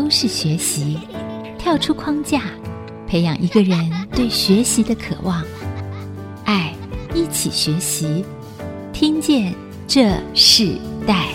都是学习，跳出框架，培养一个人对学习的渴望。爱，一起学习，听见这世代。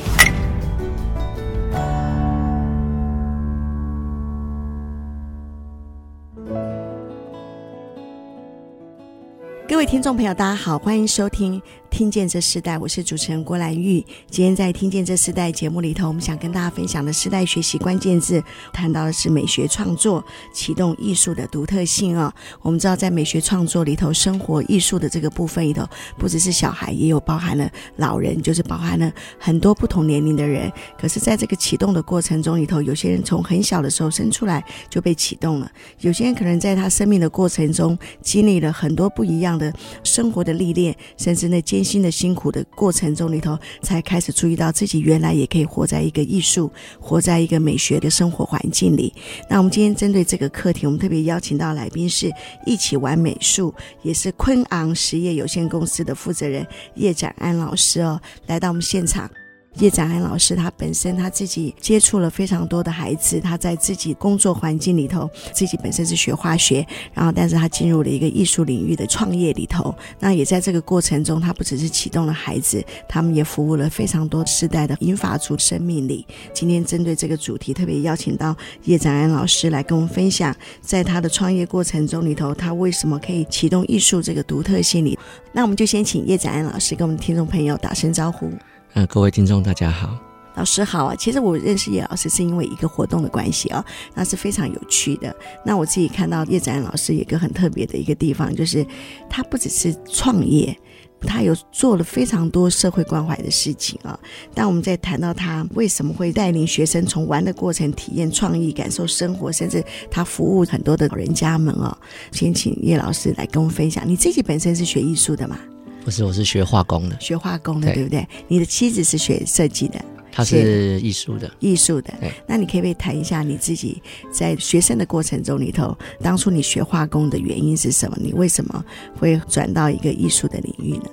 各位听众朋友，大家好，欢迎收听。听见这世代，我是主持人郭兰玉。今天在听见这世代节目里头，我们想跟大家分享的世代学习关键字，谈到的是美学创作，启动艺术的独特性啊、哦。我们知道，在美学创作里头，生活艺术的这个部分里头，不只是小孩，也有包含了老人，就是包含了很多不同年龄的人。可是，在这个启动的过程中里头，有些人从很小的时候生出来就被启动了，有些人可能在他生命的过程中经历了很多不一样的生活的历练，甚至那艰。新的辛苦的过程中里头，才开始注意到自己原来也可以活在一个艺术、活在一个美学的生活环境里。那我们今天针对这个课题，我们特别邀请到来宾是一起玩美术，也是昆昂实业有限公司的负责人叶展安老师哦，来到我们现场。叶展安老师，他本身他自己接触了非常多的孩子，他在自己工作环境里头，自己本身是学化学，然后但是他进入了一个艺术领域的创业里头，那也在这个过程中，他不只是启动了孩子，他们也服务了非常多世代的英法族生命里。今天针对这个主题，特别邀请到叶展安老师来跟我们分享，在他的创业过程中里头，他为什么可以启动艺术这个独特性里。那我们就先请叶展安老师跟我们听众朋友打声招呼。呃，各位听众，大家好，老师好啊。其实我认识叶老师是因为一个活动的关系啊，那是非常有趣的。那我自己看到叶展安老师有一个很特别的一个地方，就是他不只是创业，他有做了非常多社会关怀的事情啊。但我们在谈到他为什么会带领学生从玩的过程体验创意、感受生活，甚至他服务很多的老人家们啊，先请叶老师来跟我们分享。你自己本身是学艺术的吗？不是，我是学化工的，学化工的，对，对不对？你的妻子是学设计的，她是艺术的，艺术的。对，那你可以不可以谈一下你自己在学生的过程中里头，当初你学化工的原因是什么？你为什么会转到一个艺术的领域呢？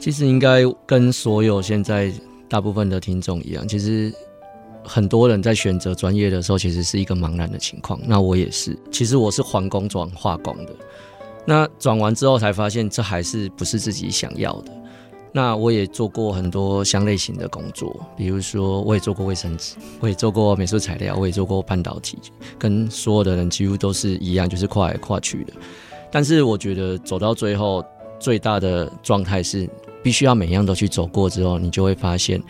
其实应该跟所有现在大部分的听众一样，其实很多人在选择专业的时候，其实是一个茫然的情况。那我也是，其实我是环工转化工的。那转完之后才发现，这还是不是自己想要的。那我也做过很多相类型的工作，比如说我也做过卫生纸，我也做过美术材料，我也做过半导体，跟所有的人几乎都是一样，就是跨来跨去的。但是我觉得走到最后，最大的状态是必须要每样都去走过之后，你就会发现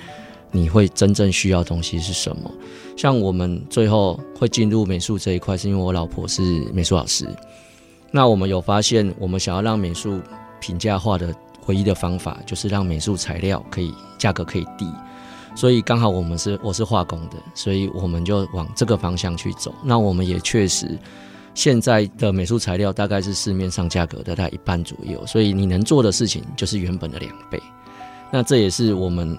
你会真正需要东西是什么。像我们最后会进入美术这一块，是因为我老婆是美术老师。那我们有发现，我们想要让美术平价化的唯一的方法，就是让美术材料可以价格可以低。所以刚好我们是我是化工的，所以我们就往这个方向去走。那我们也确实，现在的美术材料大概是市面上价格的大概一半左右，所以你能做的事情就是原本的两倍。那这也是我们。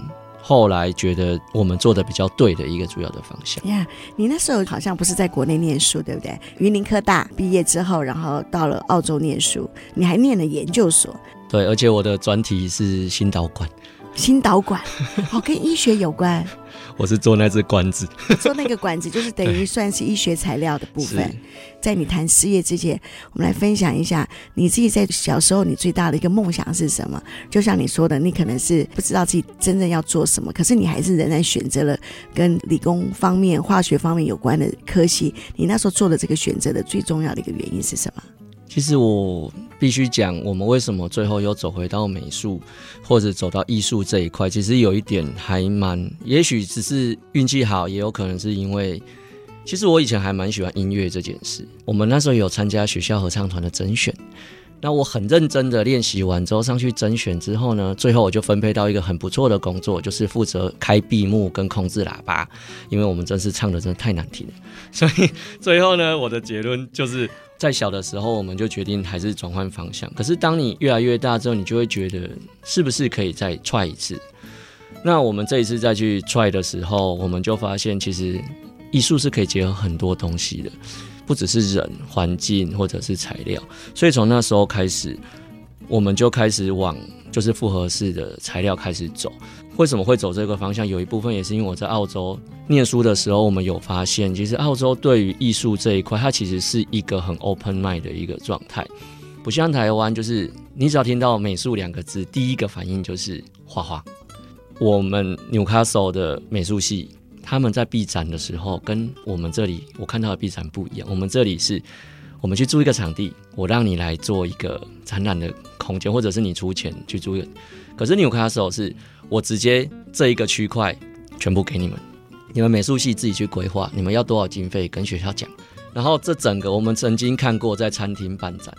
后来觉得我们做的比较对的一个主要的方向。呀，你那时候好像不是在国内念书，对不对？云林科大毕业之后，然后到了澳洲念书，你还念了研究所。对，而且我的专题是心导管。心导管，哦，跟医学有关。我是做那只管子，做那个管子就是等于算是医学材料的部分。在你谈事业之前，我们来分享一下你自己在小时候你最大的一个梦想是什么？就像你说的，你可能是不知道自己真正要做什么，可是你还是仍然选择了跟理工方面、化学方面有关的科系。你那时候做的这个选择的最重要的一个原因是什么？其实我必须讲，我们为什么最后又走回到美术，或者走到艺术这一块，其实有一点还蛮，也许只是运气好，也有可能是因为，其实我以前还蛮喜欢音乐这件事。我们那时候有参加学校合唱团的甄选，那我很认真的练习完之后上去甄选之后呢，最后我就分配到一个很不错的工作，就是负责开闭幕跟控制喇叭，因为我们真是唱的真的太难听了，所以最后呢，我的结论就是。在小的时候，我们就决定还是转换方向。可是当你越来越大之后，你就会觉得是不是可以再踹一次？那我们这一次再去踹的时候，我们就发现其实艺术是可以结合很多东西的，不只是人、环境或者是材料。所以从那时候开始，我们就开始往就是复合式的材料开始走。为什么会走这个方向？有一部分也是因为我在澳洲念书的时候，我们有发现，其实澳洲对于艺术这一块，它其实是一个很 open mind 的一个状态，不像台湾，就是你只要听到美术两个字，第一个反应就是画画。我们纽卡素的美术系。他们在闭展的时候，跟我们这里我看到的闭展不一样。我们这里是，我们去租一个场地，我让你来做一个展览的空间，或者是你出钱去租一个。可是纽卡素是，我直接这一个区块全部给你们，你们美术系自己去规划，你们要多少经费跟学校讲。然后这整个我们曾经看过在餐厅办展，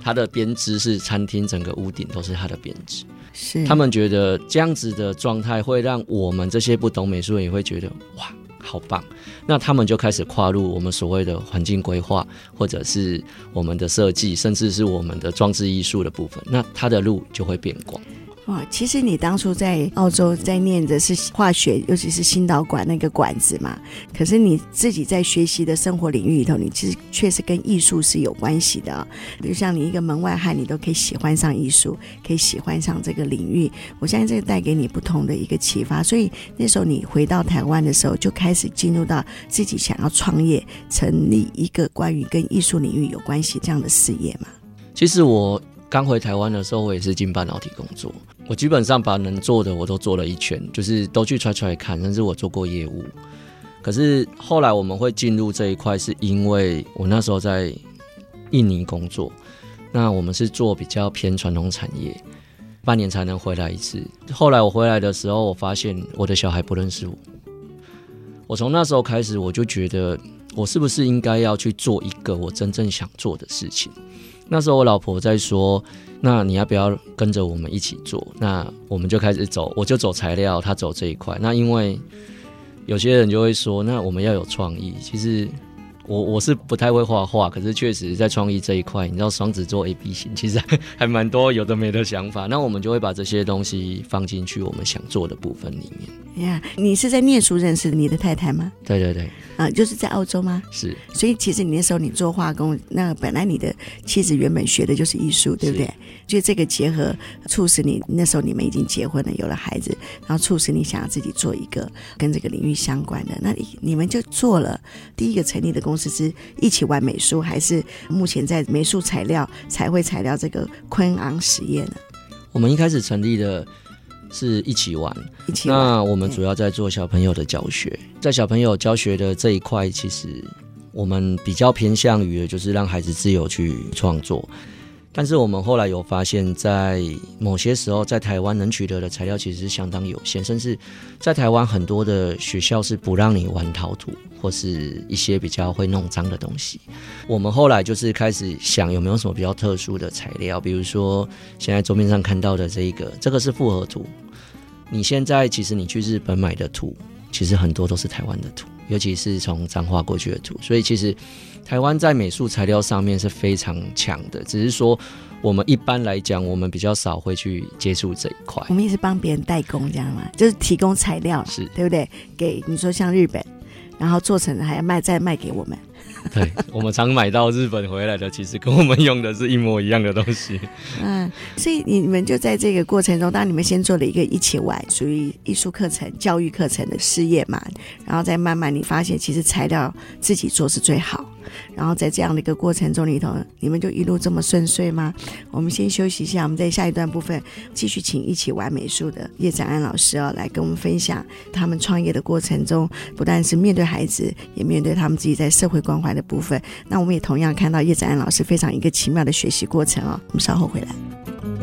它的编织是餐厅整个屋顶都是它的编织。是，他们觉得这样子的状态会让我们这些不懂美术人也会觉得哇，好棒。那他们就开始跨入我们所谓的环境规划，或者是我们的设计，甚至是我们的装置艺术的部分。那他的路就会变广。哇，其实你当初在澳洲在念的是化学，尤其是心导管那个管子嘛。可是你自己在学习的生活领域里头，你其实确实跟艺术是有关系的。比如像你一个门外汉，你都可以喜欢上艺术，可以喜欢上这个领域。我相信这个带给你不同的一个启发。所以那时候你回到台湾的时候，就开始进入到自己想要创业，成立一个关于跟艺术领域有关系这样的事业嘛。其实我刚回台湾的时候，我也是进半导体工作。我基本上把能做的我都做了一圈，就是都去揣揣看。但是我做过业务，可是后来我们会进入这一块，是因为我那时候在印尼工作，那我们是做比较偏传统产业，半年才能回来一次。后来我回来的时候，我发现我的小孩不认识我。我从那时候开始，我就觉得我是不是应该要去做一个我真正想做的事情。那时候我老婆在说。那你要不要跟着我们一起做？那我们就开始走，我就走材料，他走这一块。那因为有些人就会说，那我们要有创意。其实我我是不太会画画，可是确实在创意这一块，你知道双子座 A B 型，其实 还蛮多有的没的想法。那我们就会把这些东西放进去我们想做的部分里面。呀，yeah, 你是在念书认识你的太太吗？对对对。啊，就是在澳洲吗？是，所以其实你那时候你做化工，那本来你的妻子原本学的就是艺术，对不对？就这个结合，促使你那时候你们已经结婚了，有了孩子，然后促使你想要自己做一个跟这个领域相关的。那你你们就做了第一个成立的公司是一起玩美术，还是目前在美术材料、彩绘材料这个昆昂实业呢？我们一开始成立的。是一起玩，一起玩。那我们主要在做小朋友的教学，在小朋友教学的这一块，其实我们比较偏向于的就是让孩子自由去创作。但是我们后来有发现，在某些时候，在台湾能取得的材料其实是相当有限，甚至在台湾很多的学校是不让你玩陶土或是一些比较会弄脏的东西。我们后来就是开始想有没有什么比较特殊的材料，比如说现在桌面上看到的这一个，这个是复合土。你现在其实你去日本买的土，其实很多都是台湾的土，尤其是从彰化过去的土，所以其实。台湾在美术材料上面是非常强的，只是说我们一般来讲，我们比较少会去接触这一块。我们也是帮别人代工，这样嘛，就是提供材料，是对不对？给你说像日本，然后做成还要卖，再卖给我们。对，我们常买到日本回来的，其实跟我们用的是一模一样的东西。嗯，所以你们就在这个过程中，当你们先做了一个一起玩，属于艺术课程、教育课程的事业嘛，然后再慢慢你发现，其实材料自己做是最好。然后在这样的一个过程中里头，你们就一路这么顺遂吗？我们先休息一下，我们在下一段部分继续请一起玩美术的叶展安老师哦，来跟我们分享他们创业的过程中，不但是面对孩子，也面对他们自己在社会关怀的部分。那我们也同样看到叶子安老师非常一个奇妙的学习过程啊。我们稍后回来。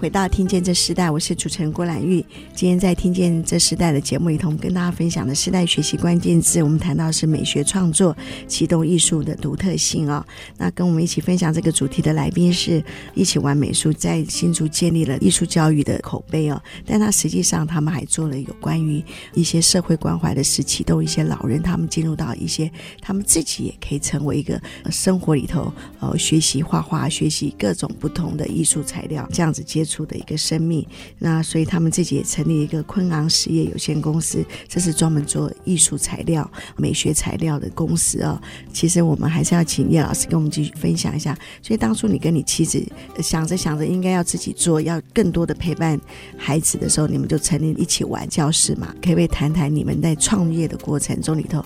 回到《听见这时代》，我是主持人郭兰玉。今天在《听见这时代》的节目里头，跟大家分享的时代学习关键字，我们谈到是美学创作启动艺术的独特性哦。那跟我们一起分享这个主题的来宾是一起玩美术，在新竹建立了艺术教育的口碑哦。但他实际上他们还做了有关于一些社会关怀的事，启动一些老人他们进入到一些他们自己也可以成为一个生活里头呃学习画画、学习各种不同的艺术材料这样子接出的一个生命。那所以他们自己也成立一个昆昂实业有限公司，这是专门做艺术材料、美学材料的公司哦。其实我们还是要请叶老师跟我们继续分享一下。所以当初你跟你妻子想着想着应该要自己做，要更多的陪伴孩子的时候，你们就成立一起玩教室嘛？可不可以谈谈你们在创业的过程中里头，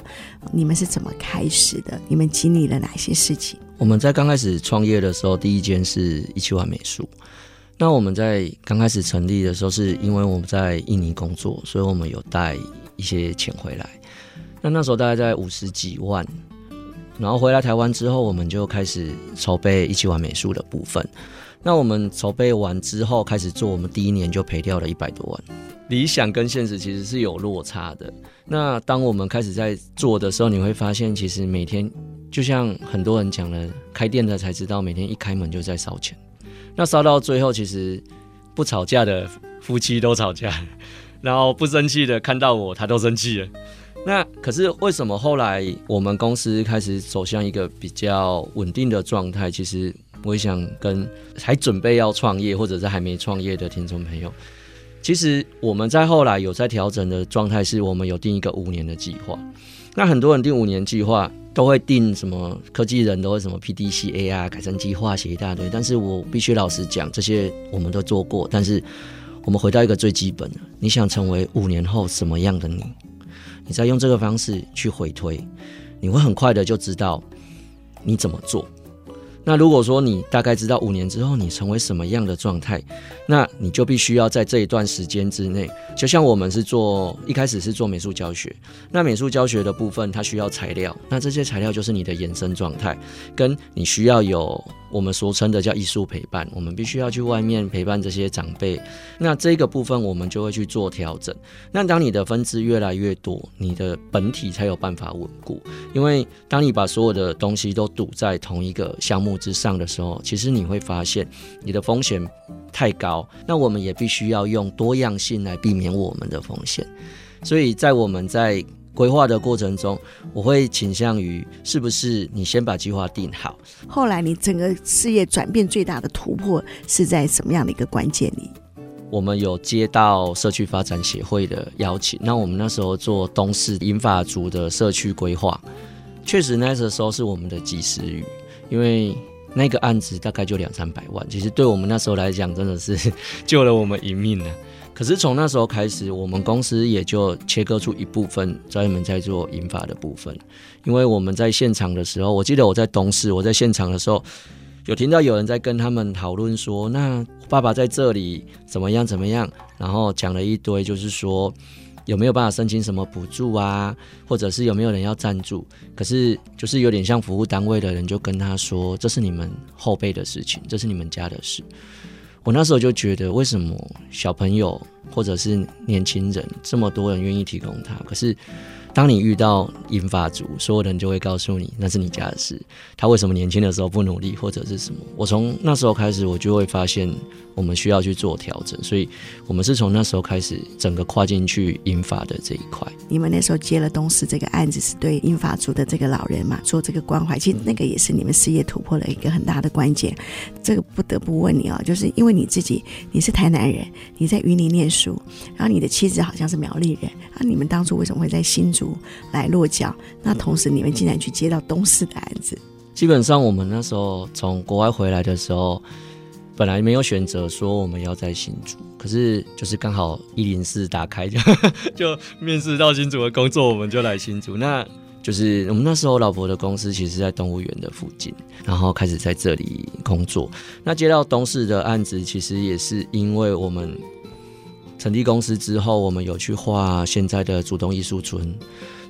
你们是怎么开始的？你们经历了哪些事情？我们在刚开始创业的时候，第一间是一起玩美术。那我们在刚开始成立的时候，是因为我们在印尼工作，所以我们有带一些钱回来。那那时候大概在五十几万，然后回来台湾之后，我们就开始筹备一起玩美术的部分。那我们筹备完之后开始做，我们第一年就赔掉了一百多万。理想跟现实其实是有落差的。那当我们开始在做的时候，你会发现，其实每天就像很多人讲的，开店的才知道，每天一开门就在烧钱。那烧到最后，其实不吵架的夫妻都吵架，然后不生气的看到我，他都生气了。那可是为什么后来我们公司开始走向一个比较稳定的状态？其实我也想跟还准备要创业或者是还没创业的听众朋友，其实我们在后来有在调整的状态，是我们有定一个五年的计划。那很多人定五年计划。都会定什么科技人都会什么 PDCA 啊，改善计划写一大堆。但是我必须老实讲，这些我们都做过。但是我们回到一个最基本的，你想成为五年后什么样的你，你再用这个方式去回推，你会很快的就知道你怎么做。那如果说你大概知道五年之后你成为什么样的状态，那你就必须要在这一段时间之内，就像我们是做一开始是做美术教学，那美术教学的部分它需要材料，那这些材料就是你的延伸状态，跟你需要有。我们俗称的叫艺术陪伴，我们必须要去外面陪伴这些长辈。那这个部分我们就会去做调整。那当你的分支越来越多，你的本体才有办法稳固。因为当你把所有的东西都赌在同一个项目之上的时候，其实你会发现你的风险太高。那我们也必须要用多样性来避免我们的风险。所以在我们在规划的过程中，我会倾向于是不是你先把计划定好。后来你整个事业转变最大的突破是在什么样的一个关键里？我们有接到社区发展协会的邀请，那我们那时候做东市银发族的社区规划，确实那时候是我们的及时雨，因为那个案子大概就两三百万，其实对我们那时候来讲真的是 救了我们一命呢。可是从那时候开始，我们公司也就切割出一部分专门在做银发的部分。因为我们在现场的时候，我记得我在东势，我在现场的时候，有听到有人在跟他们讨论说：“那爸爸在这里怎么样怎么样？”然后讲了一堆，就是说有没有办法申请什么补助啊，或者是有没有人要赞助？可是就是有点像服务单位的人就跟他说：“这是你们后辈的事情，这是你们家的事。”我那时候就觉得，为什么小朋友或者是年轻人这么多人愿意提供他，可是当你遇到银发族，所有人就会告诉你那是你家的事。他为什么年轻的时候不努力，或者是什么？我从那时候开始，我就会发现。我们需要去做调整，所以我们是从那时候开始整个跨进去银发的这一块。你们那时候接了东势这个案子，是对银发族的这个老人嘛，做这个关怀，其实那个也是你们事业突破的一个很大的关键。这个不得不问你啊、哦，就是因为你自己你是台南人，你在云林念书，然后你的妻子好像是苗栗人，啊，你们当初为什么会在新竹来落脚？那同时你们竟然去接到东市的案子？基本上我们那时候从国外回来的时候。本来没有选择说我们要在新竹，可是就是刚好一零四打开就 就面试到新竹的工作，我们就来新竹。那就是我们那时候老婆的公司其实在动物园的附近，然后开始在这里工作。那接到东市的案子，其实也是因为我们成立公司之后，我们有去画现在的主动艺术村。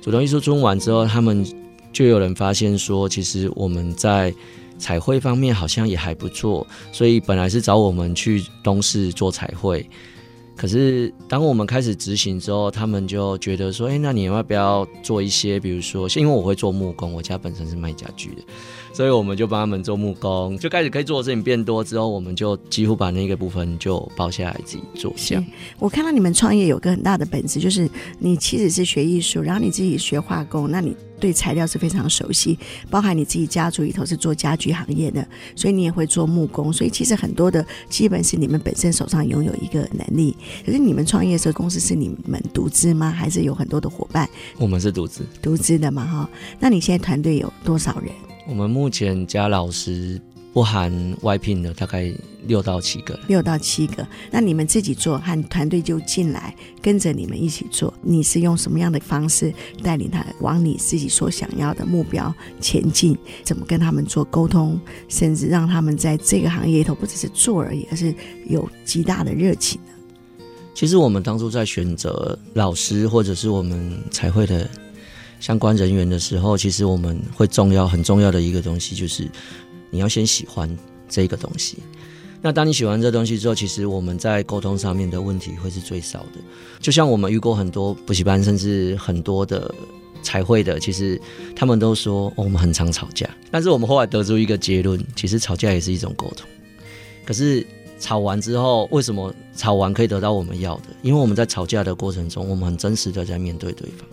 主动艺术村完之后，他们就有人发现说，其实我们在彩绘方面好像也还不错，所以本来是找我们去东市做彩绘。可是，当我们开始执行之后，他们就觉得说：“哎，那你要不要做一些，比如说，因为我会做木工，我家本身是卖家具的，所以我们就帮他们做木工，就开始可以做的事情变多之后，我们就几乎把那个部分就包下来自己做。像我看到你们创业有个很大的本质，就是你其实是学艺术，然后你自己学化工，那你。对材料是非常熟悉，包含你自己家族里头是做家具行业的，所以你也会做木工，所以其实很多的基本是你们本身手上拥有一个能力。可是你们创业的时候，公司是你们独资吗？还是有很多的伙伴？我们是独资，独资的嘛，哈。那你现在团队有多少人？我们目前加老师。不含外聘的，大概六到七个。六到七个，那你们自己做，和团队就进来跟着你们一起做。你是用什么样的方式带领他往你自己所想要的目标前进？怎么跟他们做沟通，甚至让他们在这个行业里头不只是做而已，而是有极大的热情呢？其实我们当初在选择老师或者是我们彩绘的相关人员的时候，其实我们会重要很重要的一个东西就是。你要先喜欢这个东西，那当你喜欢这东西之后，其实我们在沟通上面的问题会是最少的。就像我们遇过很多补习班，甚至很多的彩绘的，其实他们都说，我们很常吵架。但是我们后来得出一个结论，其实吵架也是一种沟通。可是吵完之后，为什么吵完可以得到我们要的？因为我们在吵架的过程中，我们很真实的在面对对方。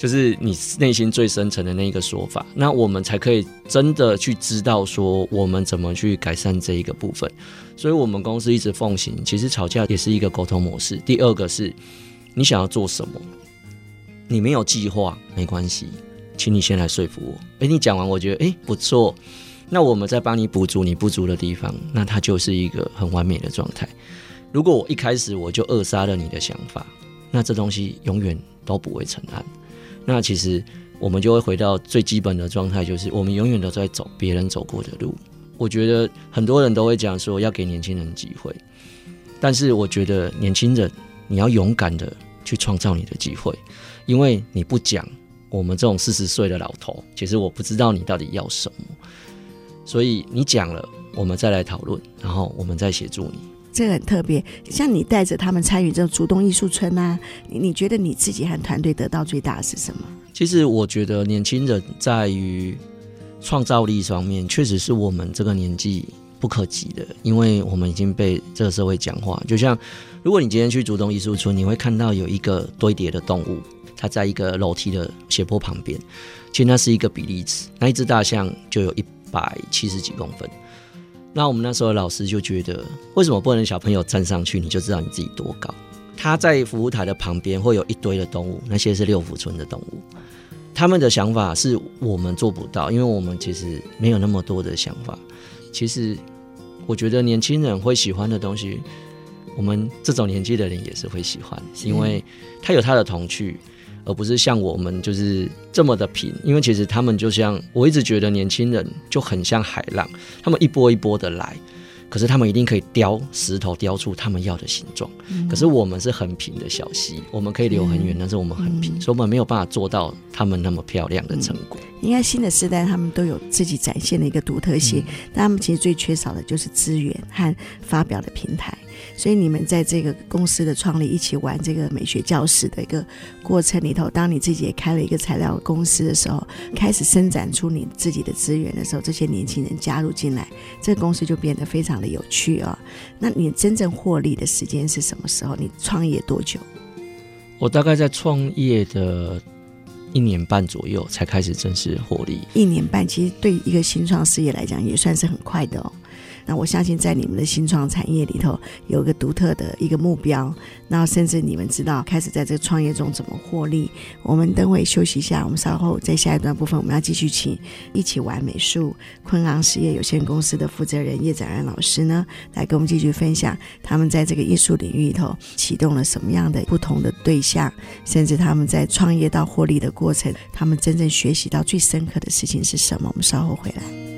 就是你内心最深层的那一个说法，那我们才可以真的去知道说我们怎么去改善这一个部分。所以，我们公司一直奉行，其实吵架也是一个沟通模式。第二个是，你想要做什么，你没有计划没关系，请你先来说服我。诶，你讲完我觉得诶不错，那我们再帮你补足你不足的地方，那它就是一个很完美的状态。如果我一开始我就扼杀了你的想法，那这东西永远都不会成案。那其实我们就会回到最基本的状态，就是我们永远都在走别人走过的路。我觉得很多人都会讲说要给年轻人机会，但是我觉得年轻人你要勇敢的去创造你的机会，因为你不讲，我们这种四十岁的老头，其实我不知道你到底要什么，所以你讲了，我们再来讨论，然后我们再协助你。这个很特别，像你带着他们参与这种竹东艺术村啊，你你觉得你自己和团队得到最大的是什么？其实我觉得年轻人在于创造力上面，确实是我们这个年纪不可及的，因为我们已经被这个社会讲话。就像如果你今天去竹东艺术村，你会看到有一个堆叠的动物，它在一个楼梯的斜坡旁边，其实那是一个比例尺，那一只大象就有一百七十几公分。那我们那时候的老师就觉得，为什么不能小朋友站上去，你就知道你自己多高？他在服务台的旁边会有一堆的动物，那些是六福村的动物。他们的想法是我们做不到，因为我们其实没有那么多的想法。其实我觉得年轻人会喜欢的东西，我们这种年纪的人也是会喜欢，因为他有他的童趣。而不是像我们就是这么的平，因为其实他们就像我一直觉得年轻人就很像海浪，他们一波一波的来，可是他们一定可以雕石头雕出他们要的形状。嗯、可是我们是很平的小溪，我们可以流很远，嗯、但是我们很平，嗯、所以我们没有办法做到他们那么漂亮的成果。应该新的时代他们都有自己展现的一个独特性，嗯、但他们其实最缺少的就是资源和发表的平台。所以你们在这个公司的创立，一起玩这个美学教室的一个过程里头，当你自己也开了一个材料公司的时候，开始伸展出你自己的资源的时候，这些年轻人加入进来，这个公司就变得非常的有趣啊、哦。那你真正获利的时间是什么时候？你创业多久？我大概在创业的一年半左右才开始正式获利。一年半其实对一个新创事业来讲也算是很快的哦。那我相信，在你们的新创产业里头，有个独特的一个目标。那甚至你们知道，开始在这个创业中怎么获利。我们等会休息一下，我们稍后在下一段部分，我们要继续请一起玩美术昆昂实业有限公司的负责人叶展安老师呢，来跟我们继续分享他们在这个艺术领域里头启动了什么样的不同的对象，甚至他们在创业到获利的过程，他们真正学习到最深刻的事情是什么？我们稍后回来。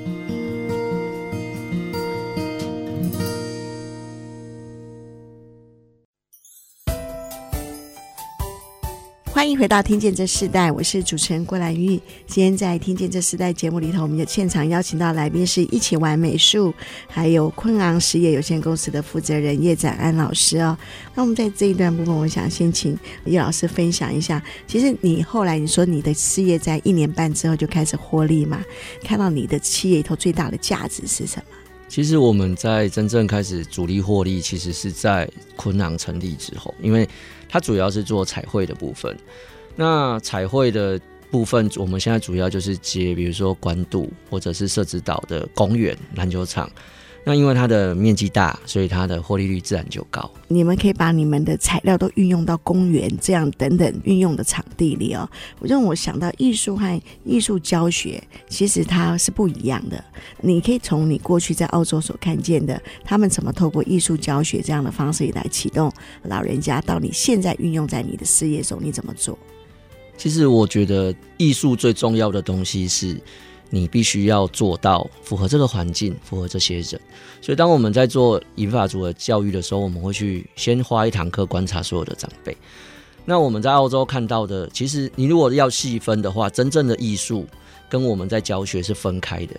欢迎回到《听见这世代》，我是主持人郭兰玉。今天在《听见这世代》节目里头，我们有现场邀请到来宾是一起玩美术，还有昆昂实业有限公司的负责人叶展安老师哦。那我们在这一段部分，我想先请叶老师分享一下。其实你后来你说你的事业在一年半之后就开始获利嘛？看到你的企业里头最大的价值是什么？其实我们在真正开始主力获利，其实是在昆昂成立之后，因为。它主要是做彩绘的部分，那彩绘的部分，我们现在主要就是接，比如说官渡或者是社子岛的公园、篮球场。那因为它的面积大，所以它的获利率自然就高。你们可以把你们的材料都运用到公园这样等等运用的场地里哦。我让我想到艺术和艺术教学，其实它是不一样的。你可以从你过去在澳洲所看见的，他们怎么透过艺术教学这样的方式来启动老人家，到你现在运用在你的事业中，你怎么做？其实我觉得艺术最重要的东西是。你必须要做到符合这个环境，符合这些人。所以，当我们在做银发族的教育的时候，我们会去先花一堂课观察所有的长辈。那我们在澳洲看到的，其实你如果要细分的话，真正的艺术跟我们在教学是分开的。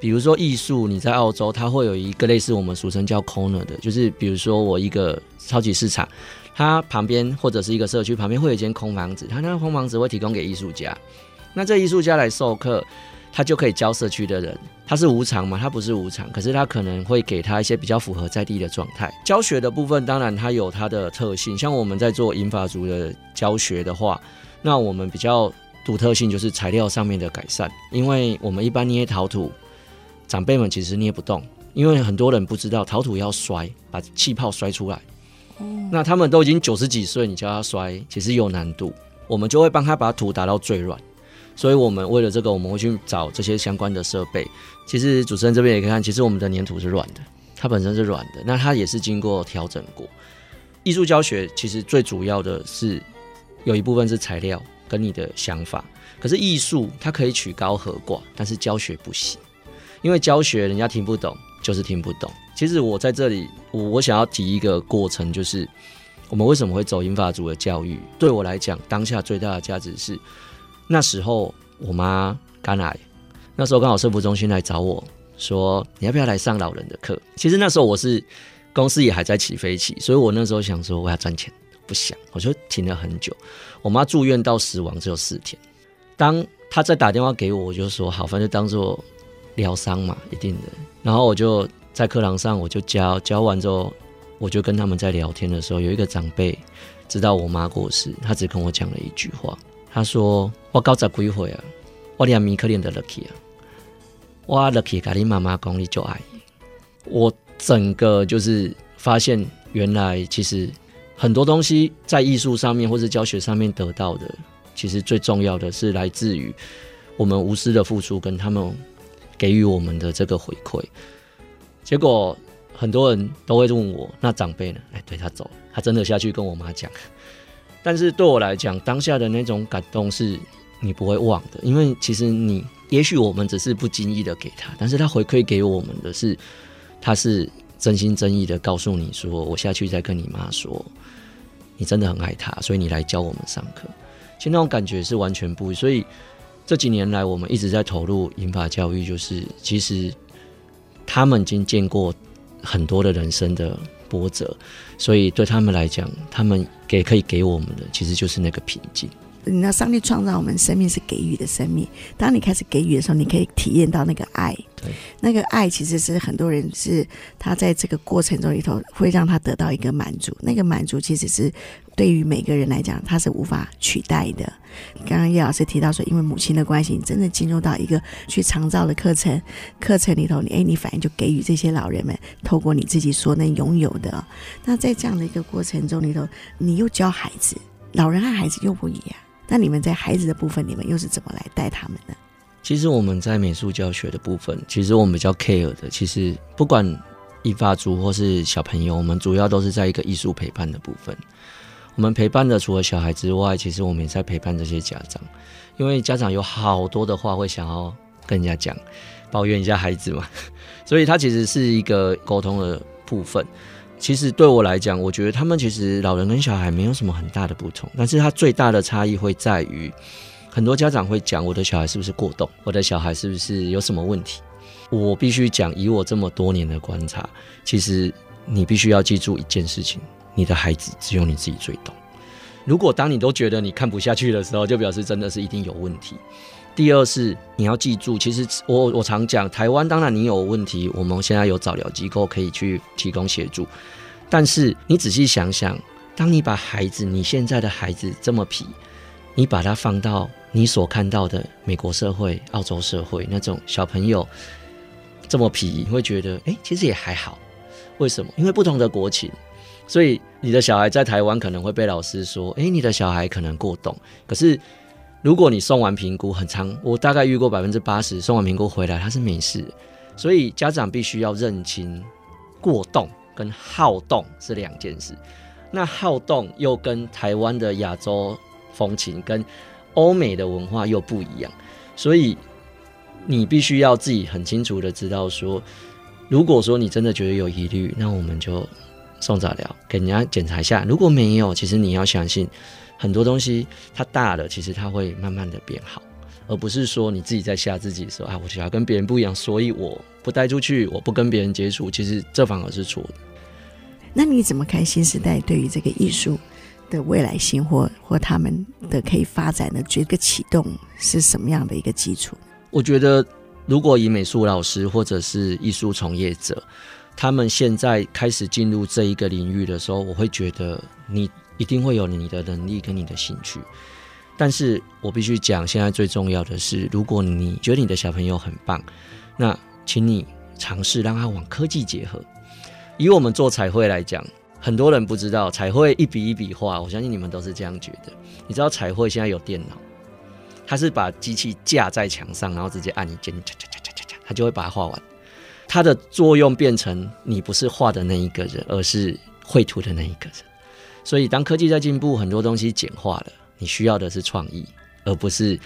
比如说艺术，你在澳洲它会有一个类似我们俗称叫 corner 的，就是比如说我一个超级市场，它旁边或者是一个社区旁边会有一间空房子，它那个空房子会提供给艺术家，那这艺术家来授课。他就可以教社区的人，他是无偿嘛？他不是无偿，可是他可能会给他一些比较符合在地的状态。教学的部分，当然它有它的特性。像我们在做银发族的教学的话，那我们比较独特性就是材料上面的改善。因为我们一般捏陶土，长辈们其实捏不动，因为很多人不知道陶土要摔，把气泡摔出来。那他们都已经九十几岁，你叫他摔，其实有难度。我们就会帮他把土打到最软。所以，我们为了这个，我们会去找这些相关的设备。其实，主持人这边也可以看，其实我们的粘土是软的，它本身是软的，那它也是经过调整过。艺术教学其实最主要的是有一部分是材料跟你的想法，可是艺术它可以曲高和寡，但是教学不行，因为教学人家听不懂就是听不懂。其实我在这里，我我想要提一个过程，就是我们为什么会走银发族的教育？对我来讲，当下最大的价值是。那时候我妈肝癌，那时候刚好社福中心来找我说，你要不要来上老人的课？其实那时候我是公司也还在起飞期，所以我那时候想说我要赚钱，不想，我就停了很久。我妈住院到死亡只有四天，当她再打电话给我，我就说好，反正就当做疗伤嘛，一定的。然后我就在课堂上我就教，教完之后，我就跟他们在聊天的时候，有一个长辈知道我妈过世，他只跟我讲了一句话。他说：“我九十几岁啊，我连米可怜的 lucky 啊，我 lucky 跟你妈妈讲，你就爱。我整个就是发现，原来其实很多东西在艺术上面或者教学上面得到的，其实最重要的是来自于我们无私的付出跟他们给予我们的这个回馈。结果很多人都会问我，那长辈呢？哎，对他走了，他真的下去跟我妈讲。”但是对我来讲，当下的那种感动是你不会忘的，因为其实你也许我们只是不经意的给他，但是他回馈给我们的是，他是真心真意的告诉你说，我下去再跟你妈说，你真的很爱他，所以你来教我们上课。其实那种感觉是完全不。所以这几年来，我们一直在投入银发教育，就是其实他们已经见过很多的人生的波折，所以对他们来讲，他们给可以给我们的，其实就是那个平静。你知道，上帝创造我们生命是给予的生命。当你开始给予的时候，你可以体验到那个爱。对，那个爱其实是很多人是他在这个过程中里头会让他得到一个满足。那个满足其实是对于每个人来讲，他是无法取代的。刚刚叶老师提到说，因为母亲的关系，你真的进入到一个去长照的课程课程里头，你哎，你反而就给予这些老人们，透过你自己所能拥有的。那在这样的一个过程中里头，你又教孩子，老人和孩子又不一样。那你们在孩子的部分，你们又是怎么来带他们呢？其实我们在美术教学的部分，其实我们比较 care 的，其实不管一发族或是小朋友，我们主要都是在一个艺术陪伴的部分。我们陪伴的除了小孩之外，其实我们也在陪伴这些家长，因为家长有好多的话会想要跟人家讲，抱怨一下孩子嘛，所以他其实是一个沟通的部分。其实对我来讲，我觉得他们其实老人跟小孩没有什么很大的不同，但是他最大的差异会在于，很多家长会讲我的小孩是不是过动，我的小孩是不是有什么问题。我必须讲，以我这么多年的观察，其实你必须要记住一件事情：你的孩子只有你自己最懂。如果当你都觉得你看不下去的时候，就表示真的是一定有问题。第二是你要记住，其实我我常讲，台湾当然你有问题，我们现在有早疗机构可以去提供协助。但是你仔细想想，当你把孩子，你现在的孩子这么皮，你把他放到你所看到的美国社会、澳洲社会那种小朋友这么皮，你会觉得哎，其实也还好。为什么？因为不同的国情，所以你的小孩在台湾可能会被老师说，哎，你的小孩可能过动，可是。如果你送完评估很长，我大概遇过百分之八十送完评估回来他是没事，所以家长必须要认清过动跟好动是两件事。那好动又跟台湾的亚洲风情跟欧美的文化又不一样，所以你必须要自己很清楚的知道说，如果说你真的觉得有疑虑，那我们就送早疗给人家检查一下。如果没有，其实你要相信。很多东西它大了，其实它会慢慢的变好，而不是说你自己在吓自己说啊，我想要跟别人不一样，所以我不带出去，我不跟别人接触，其实这反而是错的。那你怎么看新时代对于这个艺术的未来性或或他们的可以发展的这个启动是什么样的一个基础？我觉得，如果以美术老师或者是艺术从业者，他们现在开始进入这一个领域的时候，我会觉得你。一定会有你的能力跟你的兴趣，但是我必须讲，现在最重要的是，如果你觉得你的小朋友很棒，那请你尝试让他往科技结合。以我们做彩绘来讲，很多人不知道彩绘一笔一笔画，我相信你们都是这样觉得。你知道彩绘现在有电脑，它是把机器架在墙上，然后直接按一键，嚓嚓嚓嚓嚓嚓，它就会把它画完。它的作用变成你不是画的那一个人，而是绘图的那一个人。所以，当科技在进步，很多东西简化了，你需要的是创意，而不是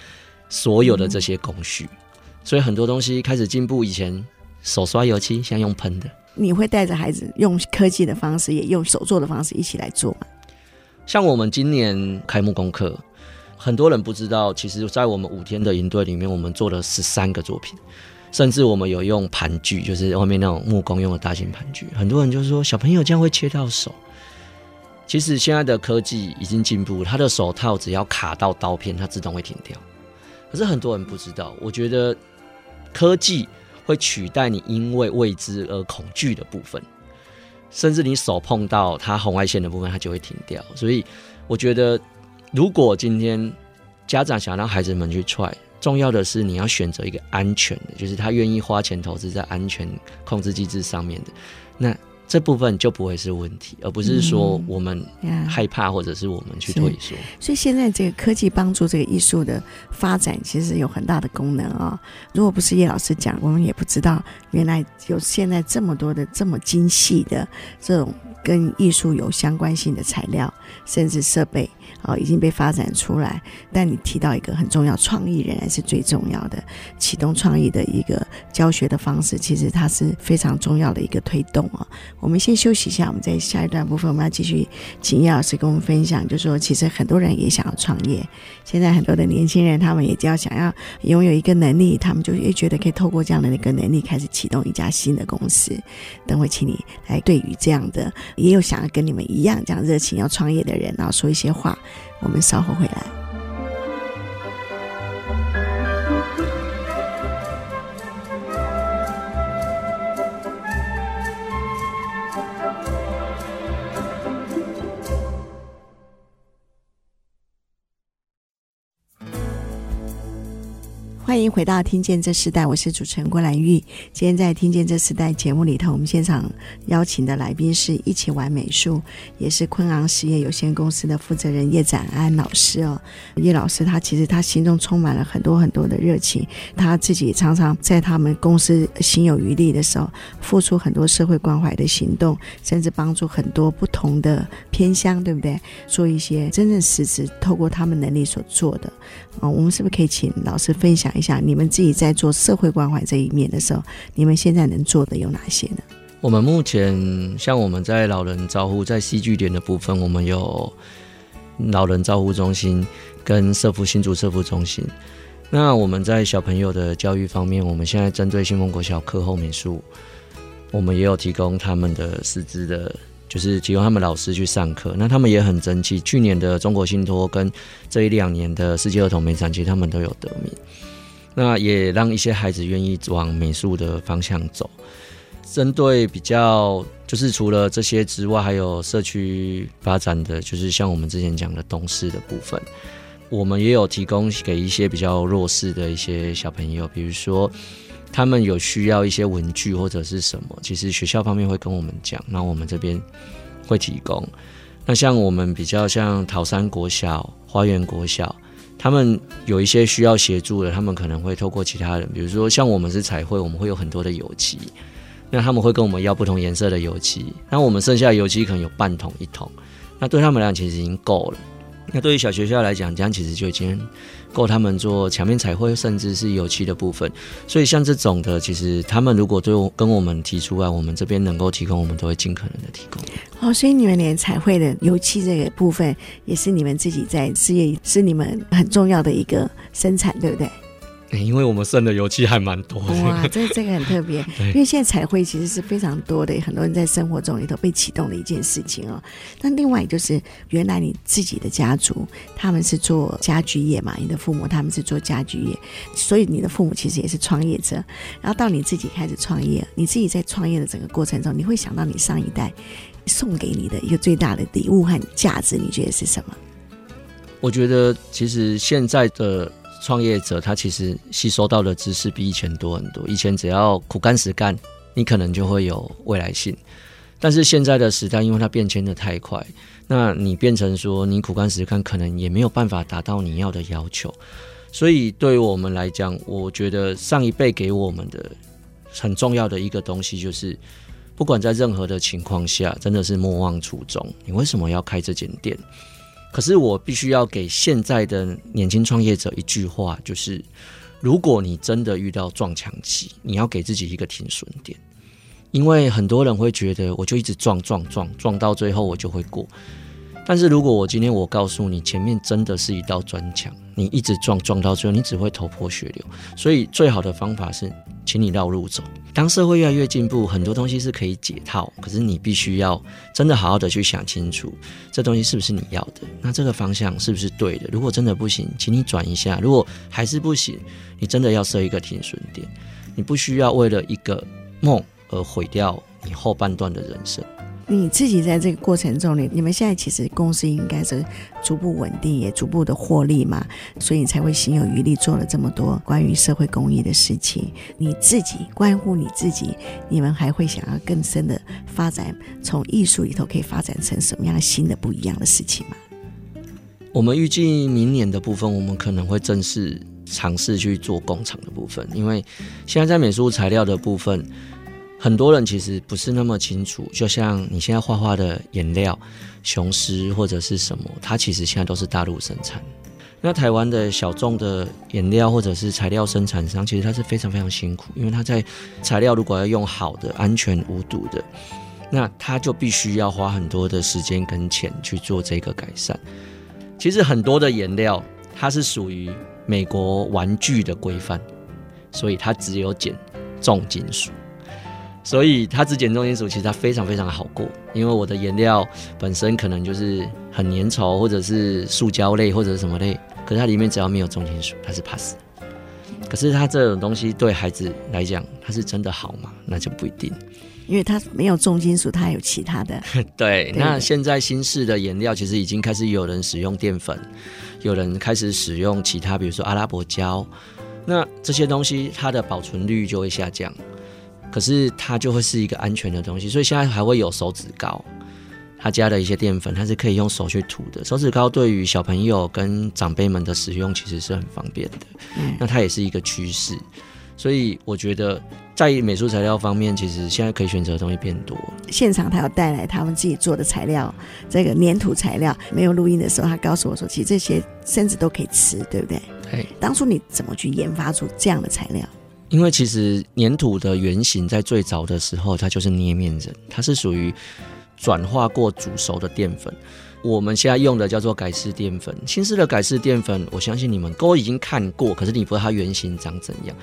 所有的这些工序。嗯、所以，很多东西开始进步。以前手刷油漆，现在用喷的。你会带着孩子用科技的方式，也用手做的方式一起来做吗？像我们今年开幕功课，很多人不知道，其实，在我们五天的营队里面，我们做了十三个作品，甚至我们有用盘锯，就是外面那种木工用的大型盘锯。很多人就说，小朋友这样会切到手。其实现在的科技已经进步，他的手套只要卡到刀片，它自动会停掉。可是很多人不知道，我觉得科技会取代你因为未知而恐惧的部分，甚至你手碰到它红外线的部分，它就会停掉。所以我觉得，如果今天家长想让孩子们去踹重要的是你要选择一个安全的，就是他愿意花钱投资在安全控制机制上面的。那这部分就不会是问题，而不是说我们害怕或者是我们去退缩。嗯、所以现在这个科技帮助这个艺术的发展，其实有很大的功能啊、哦。如果不是叶老师讲，我们也不知道原来有现在这么多的这么精细的这种跟艺术有相关性的材料，甚至设备。哦，已经被发展出来。但你提到一个很重要，创意仍然是最重要的。启动创意的一个教学的方式，其实它是非常重要的一个推动啊。我们先休息一下，我们在下一段部分，我们要继续请叶老师跟我们分享，就是说其实很多人也想要创业。现在很多的年轻人，他们也只要想要拥有一个能力，他们就也觉得可以透过这样的一个能力，开始启动一家新的公司。等会请你来对于这样的，也有想要跟你们一样这样热情要创业的人，然后说一些话。我们稍后回来。欢迎回到《听见这时代》，我是主持人郭兰玉。今天在《听见这时代》节目里头，我们现场邀请的来宾是一起玩美术，也是昆昂实业有限公司的负责人叶展安老师哦。叶老师他其实他心中充满了很多很多的热情，他自己常常在他们公司心有余力的时候，付出很多社会关怀的行动，甚至帮助很多不同的偏乡，对不对？做一些真正实质透过他们能力所做的啊、哦，我们是不是可以请老师分享？一下，你们自己在做社会关怀这一面的时候，你们现在能做的有哪些呢？我们目前像我们在老人照护，在戏剧点的部分，我们有老人照护中心跟社福新竹社福中心。那我们在小朋友的教育方面，我们现在针对新丰国小课后美术，我们也有提供他们的师资的，就是提供他们老师去上课。那他们也很争气，去年的中国信托跟这一两年的世界儿童美展，其实他们都有得名。那也让一些孩子愿意往美术的方向走。针对比较，就是除了这些之外，还有社区发展的，就是像我们之前讲的东势的部分，我们也有提供给一些比较弱势的一些小朋友，比如说他们有需要一些文具或者是什么，其实学校方面会跟我们讲，那我们这边会提供。那像我们比较像桃山国小、花园国小，他们有一些需要协助的，他们可能会透过其他人，比如说像我们是彩绘，我们会有很多的油漆。那他们会跟我们要不同颜色的油漆，那我们剩下的油漆可能有半桶一桶，那对他们来讲其实已经够了。那对于小学校来讲，这样其实就已经够他们做墙面彩绘，甚至是油漆的部分。所以像这种的，其实他们如果对跟我们提出来，我们这边能够提供，我们都会尽可能的提供。哦，所以你们连彩绘的油漆这个部分，也是你们自己在事业，是你们很重要的一个生产，对不对？因为我们剩的油漆还蛮多的。哇，这这个很特别，因为现在彩绘其实是非常多的，很多人在生活中里头被启动的一件事情哦。那另外就是，原来你自己的家族他们是做家具业嘛，你的父母他们是做家具业，所以你的父母其实也是创业者。然后到你自己开始创业，你自己在创业的整个过程中，你会想到你上一代送给你的一个最大的礼物和价值，你觉得是什么？我觉得其实现在的。创业者他其实吸收到的知识比以前多很多。以前只要苦干实干，你可能就会有未来性。但是现在的时代，因为它变迁的太快，那你变成说你苦干实干，可能也没有办法达到你要的要求。所以对于我们来讲，我觉得上一辈给我们的很重要的一个东西，就是不管在任何的情况下，真的是莫忘初衷。你为什么要开这间店？可是我必须要给现在的年轻创业者一句话，就是如果你真的遇到撞墙期，你要给自己一个停损点，因为很多人会觉得我就一直撞撞撞撞到最后我就会过。但是如果我今天我告诉你，前面真的是一道砖墙，你一直撞撞到最后，你只会头破血流。所以最好的方法是，请你绕路走。当社会越来越进步，很多东西是可以解套，可是你必须要真的好好的去想清楚，这东西是不是你要的？那这个方向是不是对的？如果真的不行，请你转一下。如果还是不行，你真的要设一个停损点。你不需要为了一个梦而毁掉你后半段的人生。你自己在这个过程中，你你们现在其实公司应该是逐步稳定，也逐步的获利嘛，所以才会心有余力做了这么多关于社会公益的事情。你自己关乎你自己，你们还会想要更深的发展，从艺术里头可以发展成什么样新的不一样的事情吗？我们预计明年的部分，我们可能会正式尝试去做工厂的部分，因为现在在美术材料的部分。很多人其实不是那么清楚，就像你现在画画的颜料、雄狮或者是什么，它其实现在都是大陆生产。那台湾的小众的颜料或者是材料生产商，其实它是非常非常辛苦，因为它在材料如果要用好的、安全无毒的，那它就必须要花很多的时间跟钱去做这个改善。其实很多的颜料，它是属于美国玩具的规范，所以它只有减重金属。所以它质检重金属，其实它非常非常好过，因为我的颜料本身可能就是很粘稠，或者是塑胶类，或者是什么类，可是它里面只要没有重金属，它是 pass。可是它这种东西对孩子来讲，它是真的好吗？那就不一定，因为它没有重金属，它还有其他的。对，对，那现在新式的颜料其实已经开始有人使用淀粉，有人开始使用其他，比如说阿拉伯胶，那这些东西它的保存率就会下降。可是它就会是一个安全的东西，所以现在还会有手指膏，它加了一些淀粉，它是可以用手去涂的。手指膏对于小朋友跟长辈们的使用其实是很方便的。嗯，那它也是一个趋势，所以我觉得在美术材料方面，其实现在可以选择的东西变多。现场他有带来他们自己做的材料，这个粘土材料。没有录音的时候，他告诉我说，其实这些甚至都可以吃，对不对？对。当初你怎么去研发出这样的材料？因为其实粘土的原型在最早的时候，它就是捏面人，它是属于转化过煮熟的淀粉。我们现在用的叫做改式淀粉，新式的改式淀粉，我相信你们都已经看过，可是你不知道它原型长怎样。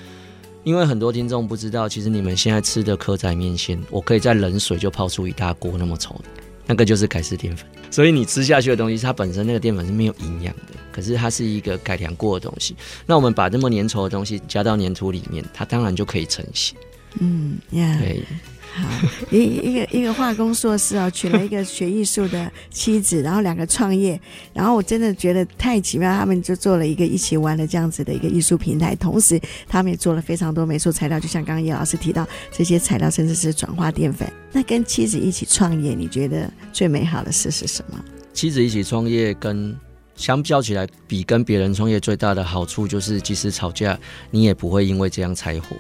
因为很多听众不知道，其实你们现在吃的蚵仔面线，我可以在冷水就泡出一大锅那么稠的，那个就是改式淀粉。所以你吃下去的东西，它本身那个淀粉是没有营养的，可是它是一个改良过的东西。那我们把这么粘稠的东西加到粘土里面，它当然就可以成型。嗯呀，对。好，一一个一个化工硕士哦，娶了一个学艺术的妻子，然后两个创业，然后我真的觉得太奇妙，他们就做了一个一起玩的这样子的一个艺术平台，同时他们也做了非常多美术材料，就像刚刚叶老师提到这些材料甚至是转化淀粉。那跟妻子一起创业，你觉得最美好的事是什么？妻子一起创业跟相较起来，比跟别人创业最大的好处就是，即使吵架，你也不会因为这样拆伙。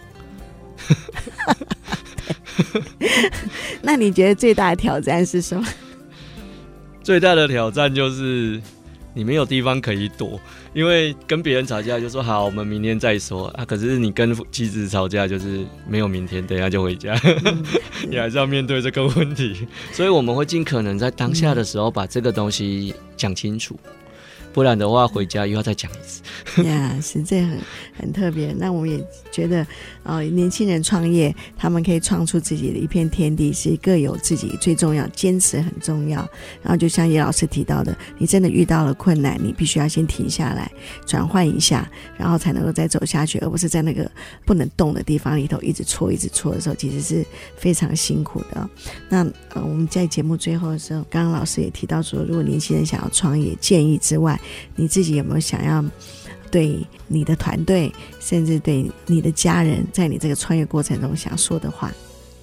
那你觉得最大的挑战是什么？最大的挑战就是你没有地方可以躲，因为跟别人吵架就说好，我们明天再说啊。可是你跟妻子吵架就是没有明天，等一下就回家，嗯、你还是要面对这个问题。所以我们会尽可能在当下的时候把这个东西讲清楚。不然的话，回家又要再讲一次。呀，是这样很很特别。那我们也觉得，呃，年轻人创业，他们可以创出自己的一片天地，是各有自己最重要，坚持很重要。然后就像叶老师提到的，你真的遇到了困难，你必须要先停下来，转换一下，然后才能够再走下去，而不是在那个不能动的地方里头一直戳、一直戳的时候，其实是非常辛苦的。那呃，我们在节目最后的时候，刚刚老师也提到说，如果年轻人想要创业，建议之外，你自己有没有想要对你的团队，甚至对你的家人，在你这个创业过程中想说的话？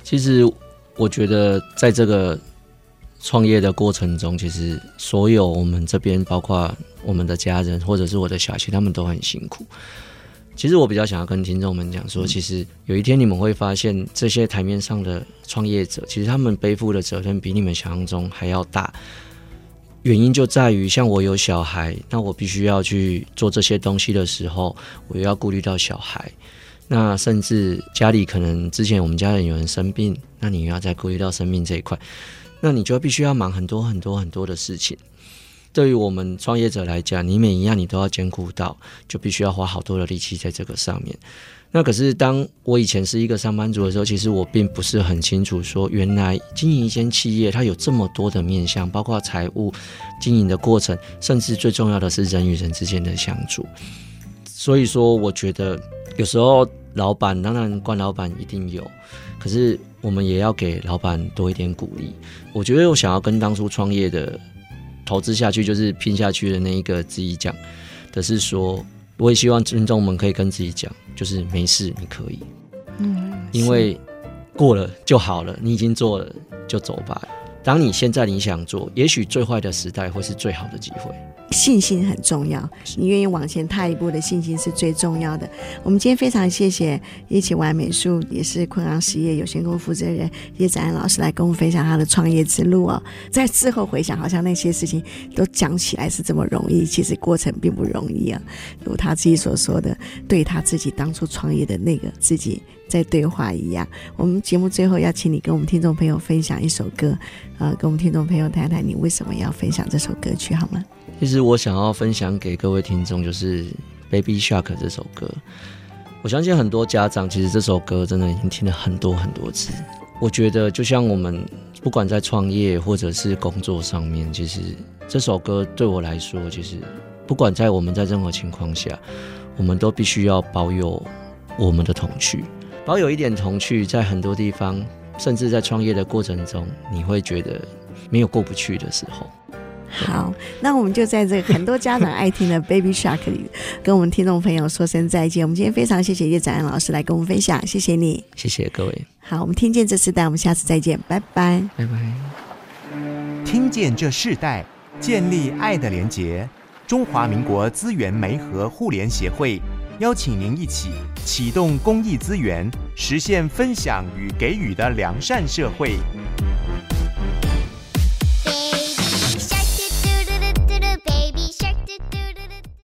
其实我觉得，在这个创业的过程中，其实所有我们这边，包括我们的家人，或者是我的小孩，他们都很辛苦。其实我比较想要跟听众们讲说，其实有一天你们会发现，这些台面上的创业者，其实他们背负的责任比你们想象中还要大。原因就在于，像我有小孩，那我必须要去做这些东西的时候，我又要顾虑到小孩。那甚至家里可能之前我们家人有人生病，那你又要再顾虑到生病这一块，那你就必须要忙很多很多很多的事情。对于我们创业者来讲，你每一样你都要兼顾到，就必须要花好多的力气在这个上面。那可是，当我以前是一个上班族的时候，其实我并不是很清楚，说原来经营一间企业，它有这么多的面向，包括财务、经营的过程，甚至最重要的是人与人之间的相处。所以说，我觉得有时候老板当然关老板一定有，可是我们也要给老板多一点鼓励。我觉得我想要跟当初创业的投资下去，就是拼下去的那一个自己讲的是说。我也希望听众们可以跟自己讲，就是没事，你可以，嗯，因为过了就好了，你已经做了，就走吧。当你现在你想做，也许最坏的时代会是最好的机会。信心很重要，你愿意往前踏一步的信心是最重要的。我们今天非常谢谢一起玩美术，也是昆阳实业有限公司负责人叶展安老师来跟我们分享他的创业之路哦。在事后回想，好像那些事情都讲起来是这么容易，其实过程并不容易啊。如他自己所说的，对他自己当初创业的那个自己在对话一样。我们节目最后要请你跟我们听众朋友分享一首歌，呃，跟我们听众朋友谈谈你为什么要分享这首歌曲，好吗？其实我想要分享给各位听众，就是《Baby Shark》这首歌。我相信很多家长其实这首歌真的已经听了很多很多次。我觉得就像我们不管在创业或者是工作上面，其实这首歌对我来说，其实不管在我们在任何情况下，我们都必须要保有我们的童趣，保有一点童趣，在很多地方，甚至在创业的过程中，你会觉得没有过不去的时候。好，那我们就在这个很多家长爱听的《Baby Shark》里，跟我们听众朋友说声再见。我们今天非常谢谢叶展安老师来跟我们分享，谢谢你，谢谢各位。好，我们听见这世代，我们下次再见，拜拜，拜拜。听见这世代，建立爱的连结。中华民国资源媒和互联协会邀请您一起启动公益资源，实现分享与给予的良善社会。